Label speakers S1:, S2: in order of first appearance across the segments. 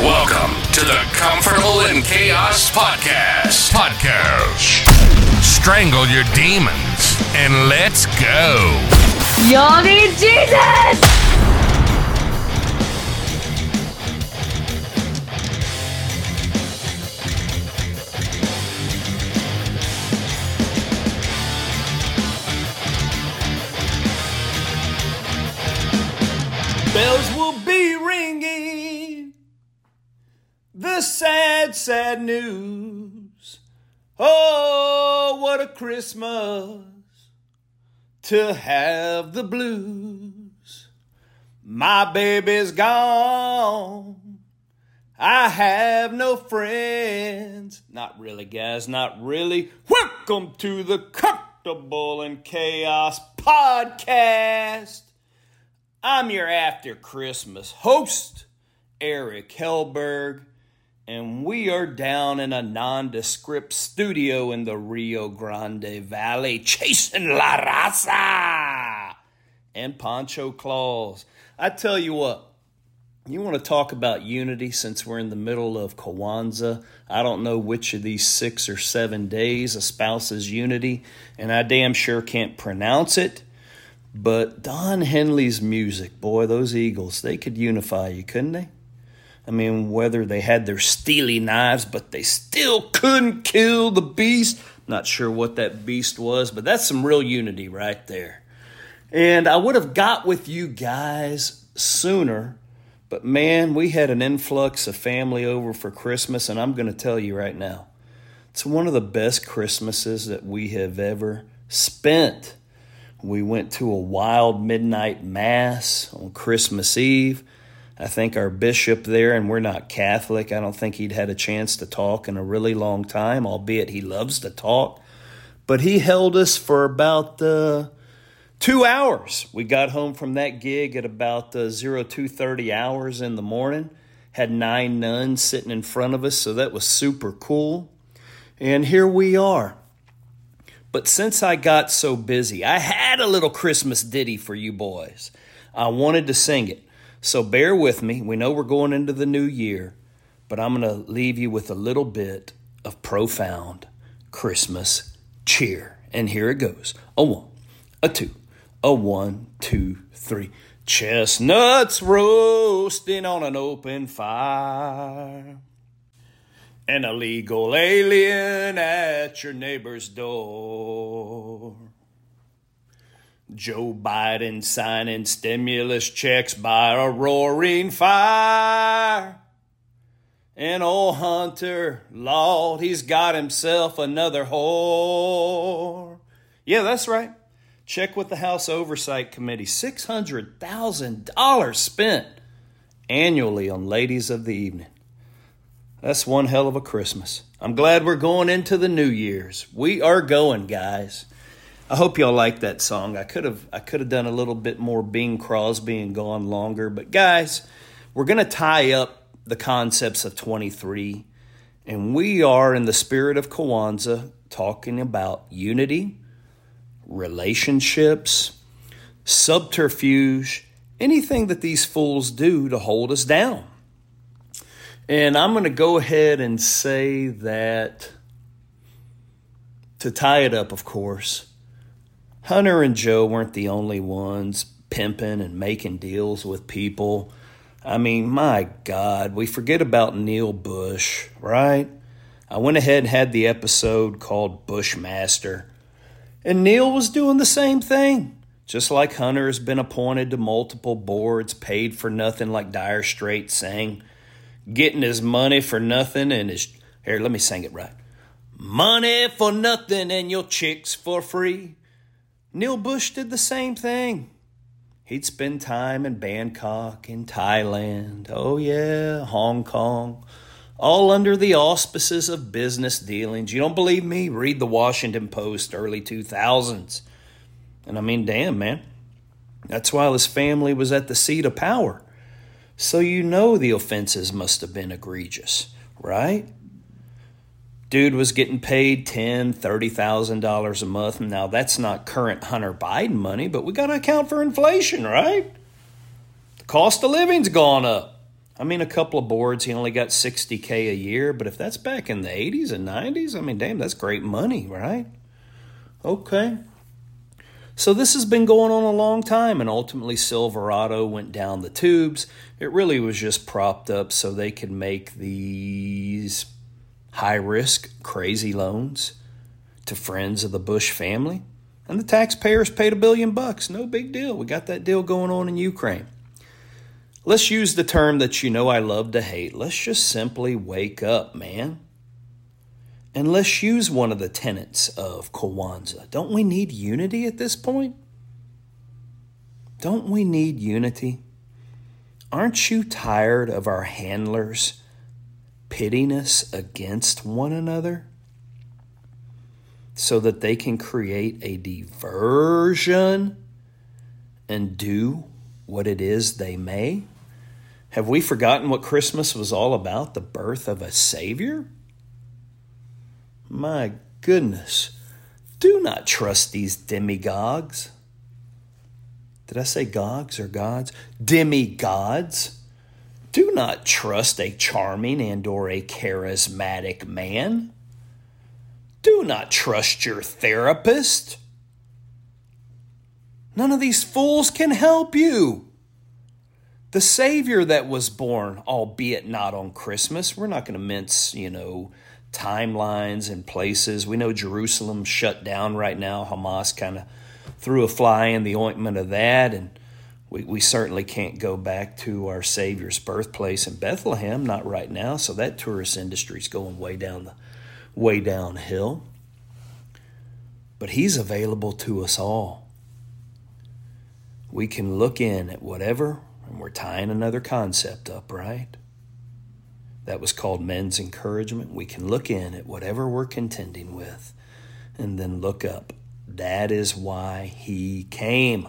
S1: Welcome to the Comfortable in Chaos Podcast. Podcast. Strangle your demons and let's go.
S2: Y'all need Jesus!
S3: Sad, news. Oh, what a Christmas to have the blues. My baby's gone. I have no friends. Not really, guys, not really. Welcome to the Comfortable in Chaos podcast. I'm your after Christmas host, Eric Hellberg, and we are down in a nondescript studio in the Rio Grande Valley chasing La Raza and Pancho Claus. I tell you what, you want to talk about unity since we're in the middle of Kwanzaa? I don't know which of these six or seven days espouses unity, and I damn sure can't pronounce it. But Don Henley's music, boy, those Eagles, they could unify you, couldn't they? I mean, whether they had their steely knives, but they still couldn't kill the beast. Not sure what that beast was, but that's some real unity right there. And I would have got with you guys sooner, but man, we had an influx of family over for Christmas, and I'm going to tell you right now, it's one of the best Christmases that we have ever spent. We went to a wild midnight mass on Christmas Eve. I think our bishop there, and we're not Catholic, I don't think he'd had a chance to talk in a really long time, albeit he loves to talk. But he held us for about uh, two hours. We got home from that gig at about uh, 0230 hours in the morning. Had nine nuns sitting in front of us, so that was super cool. And here we are. But since I got so busy, I had a little Christmas ditty for you boys. I wanted to sing it. So bear with me. We know we're going into the new year, but I'm going to leave you with a little bit of profound Christmas cheer. And here it goes a one, a two, a one, two, three. Chestnuts roasting on an open fire. An illegal alien at your neighbor's door. Joe Biden signing stimulus checks by a roaring fire. And old Hunter, Lord, he's got himself another whore. Yeah, that's right. Check with the House Oversight Committee. $600,000 spent annually on ladies of the evening. That's one hell of a Christmas. I'm glad we're going into the New Year's. We are going, guys. I hope y'all like that song. I could have I could have done a little bit more Bing Crosby and gone longer, but guys, we're going to tie up the concepts of 23 and we are in the spirit of Kwanzaa talking about unity, relationships, subterfuge, anything that these fools do to hold us down. And I'm going to go ahead and say that, to tie it up, of course, Hunter and Joe weren't the only ones pimping and making deals with people. I mean, my God, we forget about Neil Bush, right? I went ahead and had the episode called Bushmaster, and Neil was doing the same thing. Just like Hunter has been appointed to multiple boards, paid for nothing, like Dire Straits sang getting his money for nothing and his here let me sing it right money for nothing and your chicks for free neil bush did the same thing. He'd spend time in bangkok in thailand oh yeah hong kong all under the auspices of business dealings. You don't believe me? Read the washington post early 2000s and i mean damn man. That's while his family was at the seat of power. So you know the offenses must have been egregious, right? Dude was getting paid ten, thirty thousand dollars a month. Now that's not current Hunter Biden money, but we got to account for inflation, right? The cost of living's gone up. I mean, a couple of boards, he only got 60K a year, but if that's back in the 80s and 90s, I mean, damn, that's great money, right? Okay. So this has been going on a long time, and ultimately Silverado went down the tubes. It really was just propped up so they could make these high risk, crazy loans to friends of the Bush family. And the taxpayers paid a billion bucks. No big deal. We got that deal going on in Ukraine. Let's use the term that you know I love to hate. Let's just simply wake up, man. And let's use one of the tenets of Kwanzaa. Don't we need unity at this point? Don't we need unity? Aren't you tired of our handlers pitting us against one another so that they can create a diversion and do what it is they may? Have we forgotten what Christmas was all about? The birth of a Savior? My goodness. Do not trust these demigods. Did I say gods or gods? Demigods. Do not trust a charming and or a charismatic man. Do not trust your therapist. None of these fools can help you. The Savior that was born, albeit not on Christmas, we're not going to mince, you know, timelines and places. We know Jerusalem shut down right now. Hamas kind of threw a fly in the ointment of that, and we, we certainly can't go back to our Savior's birthplace in Bethlehem, not right now. So that tourist industry is going way down the way downhill. But He's available to us all. We can look in at whatever, and we're tying another concept up, right? That was called men's encouragement. We can look in at whatever we're contending with and then look up. That is why he came.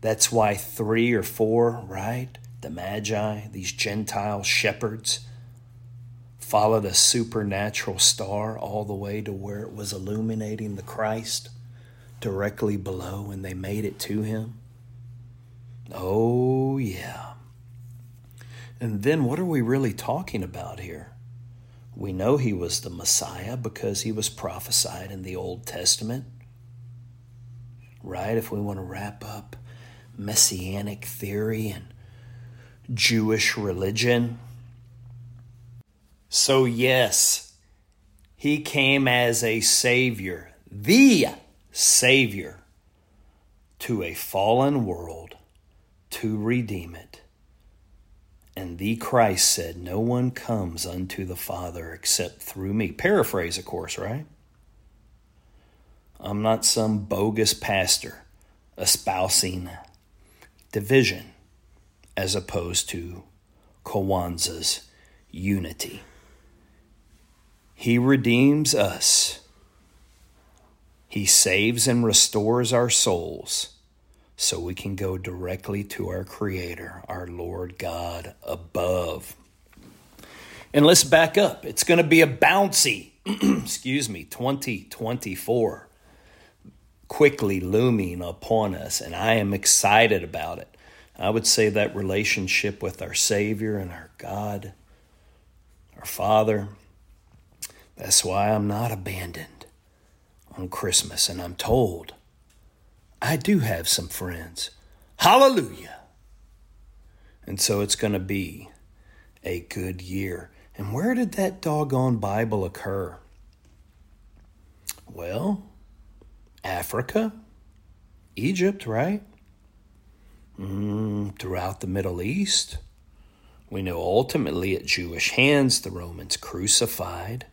S3: That's why three or four, right? The Magi, these Gentile shepherds, followed a supernatural star all the way to where it was illuminating the Christ directly below, and they made it to him. Oh, yeah. And then what are we really talking about here? We know he was the Messiah because he was prophesied in the Old Testament. Right? If we want to wrap up messianic theory and Jewish religion. So, yes, he came as a Savior, the Savior, to a fallen world to redeem it. And the Christ said, No one comes unto the Father except through me. Paraphrase, of course, right? I'm not some bogus pastor espousing division as opposed to Kwanzaa's unity. He redeems us. He saves and restores our souls so we can go directly to our Creator, our Lord God above. And let's back up. It's going to be a bouncy, excuse me, 2024 quickly looming upon us, and I am excited about it. I would say that relationship with our Savior and our God, our Father, that's why I'm not abandoned on Christmas, and I'm told I do have some friends. Hallelujah. And so it's going to be a good year. And where did that doggone Bible occur? Well, Africa, Egypt, right? Mm, throughout the Middle East. We know ultimately at Jewish hands the Romans crucified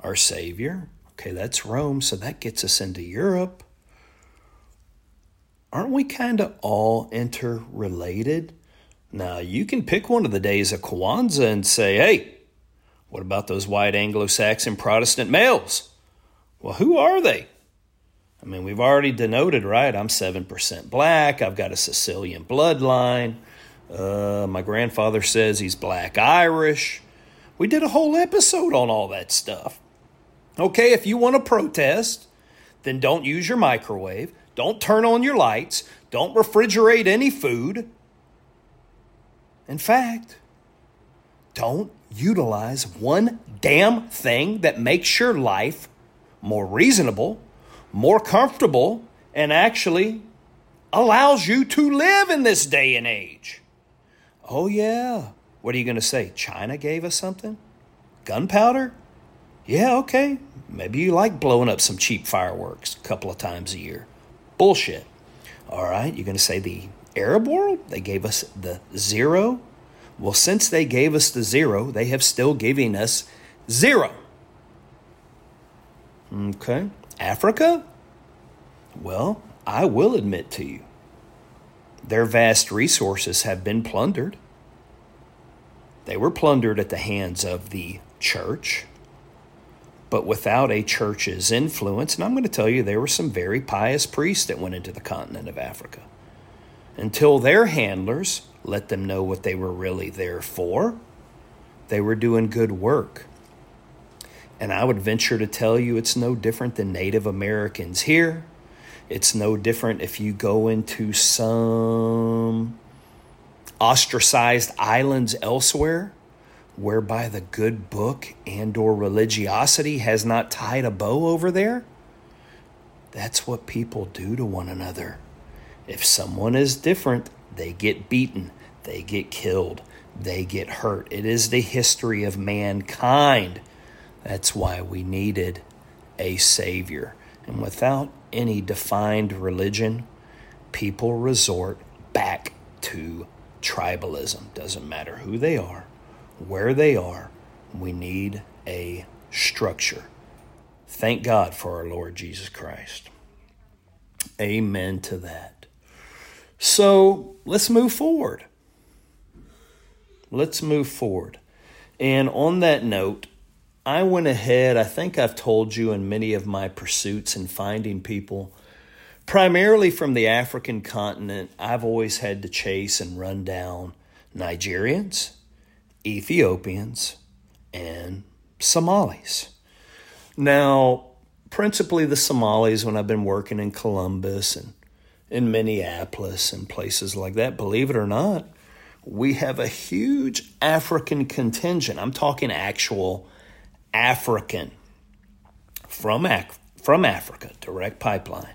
S3: our Savior. Okay, that's Rome, so that gets us into Europe aren't we kind of all interrelated? Now, you can pick one of the days of Kwanzaa and say, hey, what about those white Anglo Saxon Protestant males? Well, who are they? I mean, we've already denoted, right? I'm 7% black. I've got a Sicilian bloodline. Uh, my grandfather says he's black Irish. We did a whole episode on all that stuff. Okay, if you want to protest, then don't use your microwave. Don't turn on your lights. Don't refrigerate any food. In fact, don't utilize one damn thing that makes your life more reasonable, more comfortable, and actually allows you to live in this day and age. Oh, yeah. What are you going to say? China gave us something? Gunpowder? Yeah, okay. Maybe you like blowing up some cheap fireworks a couple of times a year. Bullshit. All right, you're going to say the Arab world? They gave us the zero? Well, since they gave us the zero, they have still giving us zero. Okay. Africa? Well, I will admit to you, their vast resources have been plundered. They were plundered at the hands of the church, but without a church's influence, and I'm going to tell you, there were some very pious priests that went into the continent of Africa. Until their handlers let them know what they were really there for, they were doing good work. And I would venture to tell you it's no different than Native Americans here. It's no different if you go into some ostracized islands elsewhere whereby the good book and or religiosity has not tied a bow over there. That's what people do to one another. If someone is different, they get beaten, they get killed, they get hurt. It is the history of mankind. That's why we needed a Savior. And without any defined religion, people resort back to tribalism. Doesn't matter who they are, where they are, we need a structure. Thank God for our Lord Jesus Christ. Amen to that. So let's move forward. Let's move forward. And on that note, I went ahead, I think I've told you in many of my pursuits in finding people, primarily from the African continent, I've always had to chase and run down Nigerians, Ethiopians, and Somalis. Now, principally the Somalis, when I've been working in Columbus and in Minneapolis and places like that, believe it or not, we have a huge African contingent. I'm talking actual African from, Ac- from Africa, direct pipeline,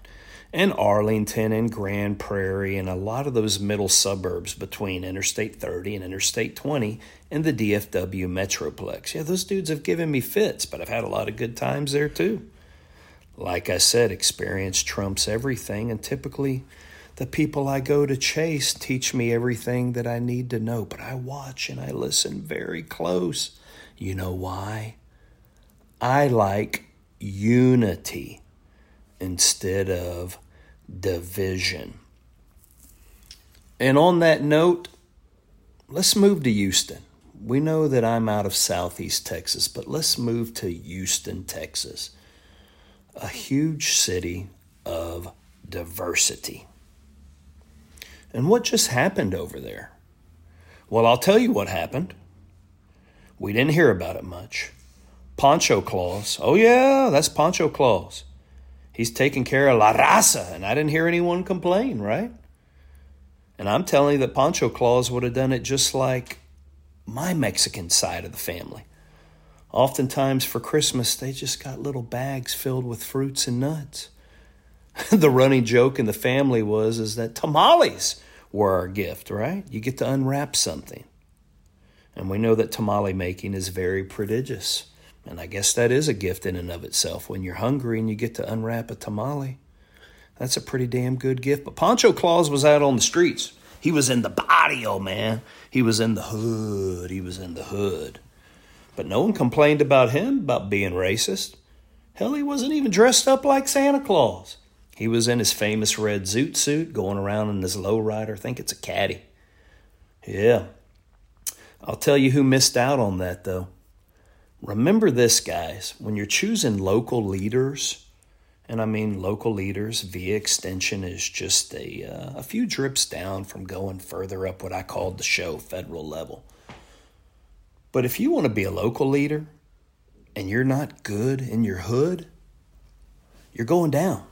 S3: and Arlington and Grand Prairie and a lot of those middle suburbs between Interstate 30 and Interstate 20 and the DFW Metroplex. Yeah, those dudes have given me fits, but I've had a lot of good times there too. Like I said, experience trumps everything, and typically the people I go to chase teach me everything that I need to know, but I watch and I listen very close. You know why? I like unity instead of division. And on that note, let's move to Houston. We know that I'm out of Southeast Texas, but let's move to Houston, Texas, a huge city of diversity. And what just happened over there? Well, I'll tell you what happened. We didn't hear about it much. Pancho Claus. Oh, yeah, that's Pancho Claus. He's taking care of La Raza, and I didn't hear anyone complain, right? And I'm telling you that Pancho Claus would have done it just like my Mexican side of the family. Oftentimes for Christmas, they just got little bags filled with fruits and nuts. the running joke in the family was is that tamales were our gift, right? You get to unwrap something. And we know that tamale making is very prodigious. And I guess that is a gift in and of itself. When you're hungry and you get to unwrap a tamale, that's a pretty damn good gift. But Pancho Claus was out on the streets. He was in the barrio, man. He was in the hood. He was in the hood. But no one complained about him about being racist. Hell, he wasn't even dressed up like Santa Claus. He was in his famous red zoot suit going around in his lowrider. I think it's a caddy. Yeah. I'll tell you who missed out on that, though. Remember this, guys, when you're choosing local leaders, and I mean local leaders via extension is just a, uh, a few drips down from going further up what I called the show, federal level. But if you want to be a local leader and you're not good in your hood, you're going down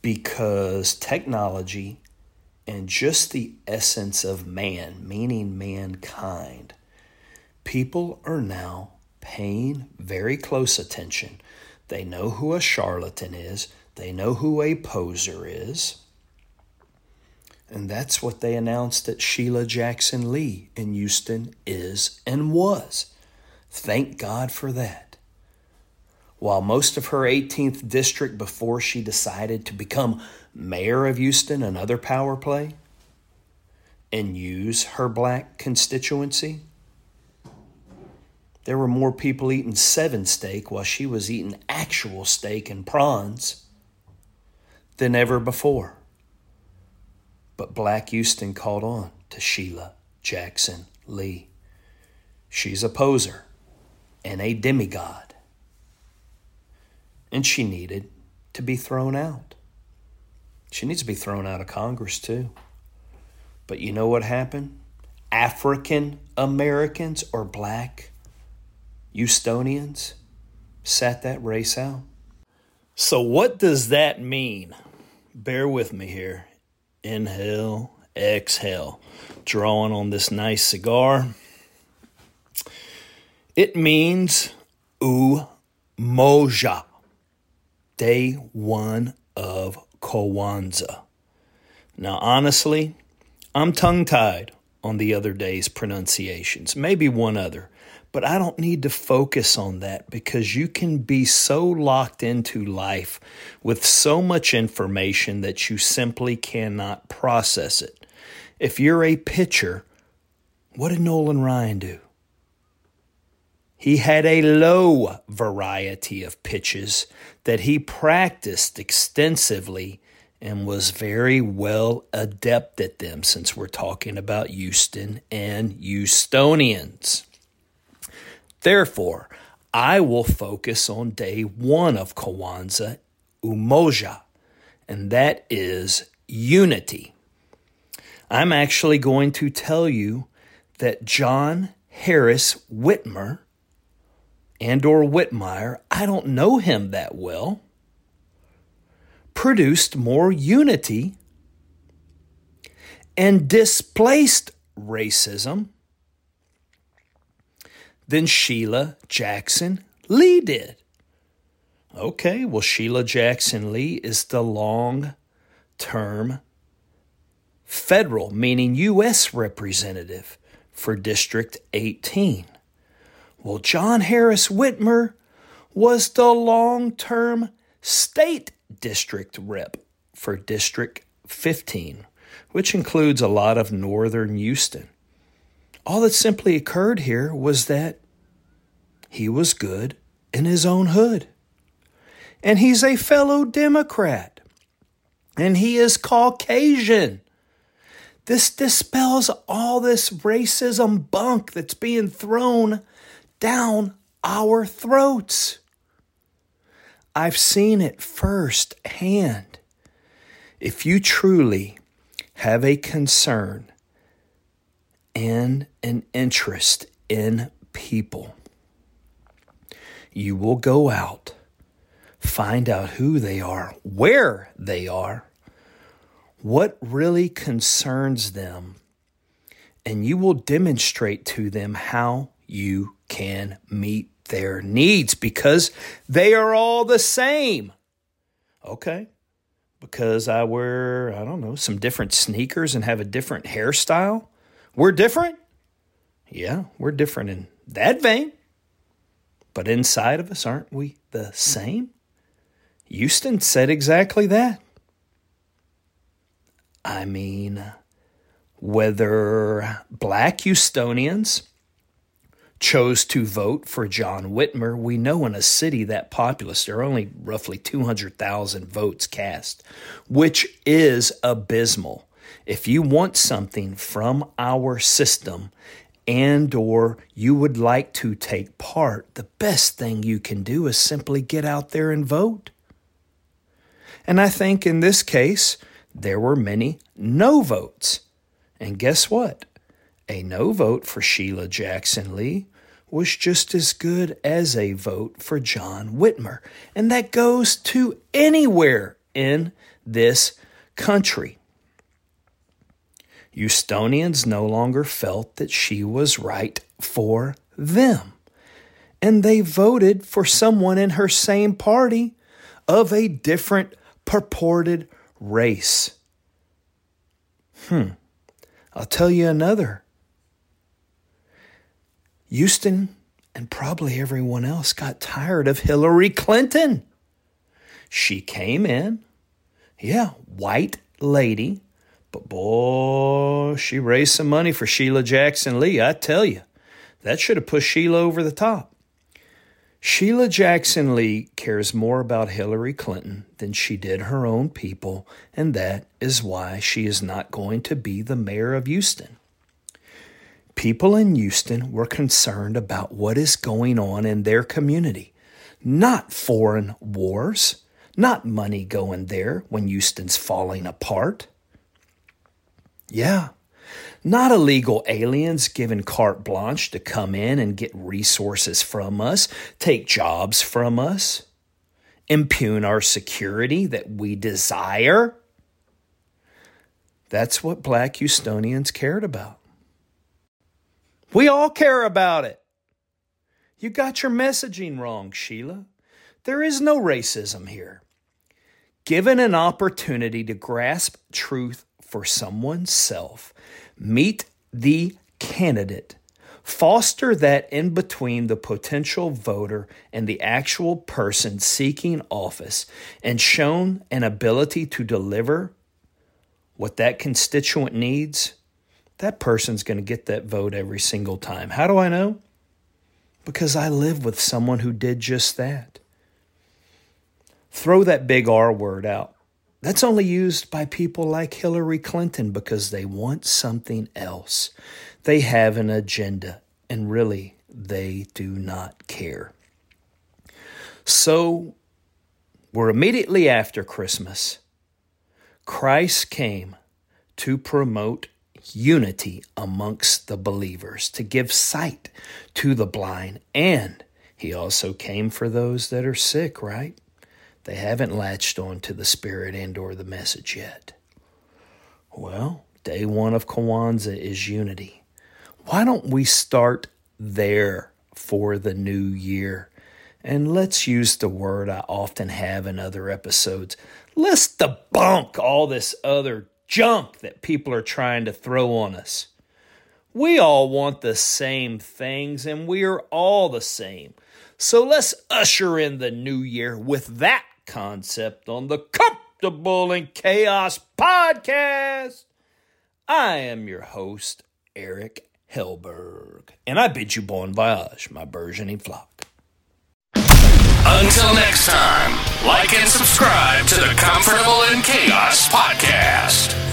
S3: because technology and just the essence of man, meaning mankind, people are now paying very close attention. They know who a charlatan is, they know who a poser is. And that's what they announced that Sheila Jackson Lee in Houston is and was. Thank God for that. While most of her 18th district before she decided to become mayor of Houston, another power play, and use her black constituency, there were more people eating seven steak while she was eating actual steak and prawns than ever before. But Black Houston caught on to Sheila Jackson Lee. She's a poser and a demigod. And she needed to be thrown out. She needs to be thrown out of Congress, too. But you know what happened? African Americans or black Houstonians sat that race out. So, what does that mean? Bear with me here. Inhale, exhale. Drawing on this nice cigar. It means Umoja, day one of Kwanzaa. Now, honestly, I'm tongue tied on the other day's pronunciations, maybe one other, but I don't need to focus on that because you can be so locked into life with so much information that you simply cannot process it. If you're a pitcher, what did Nolan Ryan do? He had a low variety of pitches that he practiced extensively and was very well adept at them since we're talking about Houston and Houstonians. Therefore, I will focus on day one of Kwanzaa, Umoja, and that is unity. I'm actually going to tell you that John Harris Whitmer and or Whitmire, I don't know him that well, produced more unity and displaced racism than Sheila Jackson Lee did. Okay, well, Sheila Jackson Lee is the long term federal, meaning U.S. representative for District 18. Well, John Harris Whitmer was the long term state district rep for District 15, which includes a lot of northern Houston. All that simply occurred here was that he was good in his own hood. And he's a fellow Democrat. And he is Caucasian. This dispels all this racism bunk that's being thrown down our throats. I've seen it firsthand. If you truly have a concern and an interest in people, you will go out, find out who they are, where they are, what really concerns them, and you will demonstrate to them how you can meet their needs because they are all the same. Okay. Because I wear, I don't know, some different sneakers and have a different hairstyle. We're different. Yeah, we're different in that vein. But inside of us, aren't we the same? Houston said exactly that. I mean, whether black Houstonians chose to vote for John Whitmer, we know in a city that populous, there are only roughly 200,000 votes cast, which is abysmal. If you want something from our system and or you would like to take part, the best thing you can do is simply get out there and vote. And I think in this case, there were many no votes. And guess what? A no vote for Sheila Jackson Lee was just as good as a vote for John Whitmer. And that goes to anywhere in this country. Houstonians no longer felt that she was right for them. And they voted for someone in her same party of a different purported race. Hmm. I'll tell you another. Houston and probably everyone else got tired of Hillary Clinton. She came in, yeah, white lady, but boy, she raised some money for Sheila Jackson Lee. I tell you, that should have pushed Sheila over the top. Sheila Jackson Lee cares more about Hillary Clinton than she did her own people, and that is why she is not going to be the mayor of Houston. People in Houston were concerned about what is going on in their community, not foreign wars, not money going there when Houston's falling apart. Yeah, not illegal aliens given carte blanche to come in and get resources from us, take jobs from us, impugn our security that we desire. That's what black Houstonians cared about. We all care about it. You got your messaging wrong, Sheila. There is no racism here. Given an opportunity to grasp truth for someone's self, meet the candidate. Foster that in between the potential voter and the actual person seeking office and shown an ability to deliver what that constituent needs, that person's going to get that vote every single time. How do I know? Because I live with someone who did just that. Throw that big R word out. That's only used by people like Hillary Clinton because they want something else. They have an agenda, and really, they do not care. So, we're immediately after Christmas. Christ came to promote unity amongst the believers, to give sight to the blind, and he also came for those that are sick, right? They haven't latched on to the spirit and or the message yet. Well, day one of Kwanzaa is unity. Why don't we start there for the new year? And let's use the word I often have in other episodes. Let's debunk all this other junk that people are trying to throw on us. We all want the same things and we are all the same. So let's usher in the new year with that concept on the Comfortable in Chaos podcast. I am your host, Eric Hellberg, and I bid you bon voyage, my burgeoning flock.
S1: Until next time, like and subscribe to the Comfortable in Chaos podcast.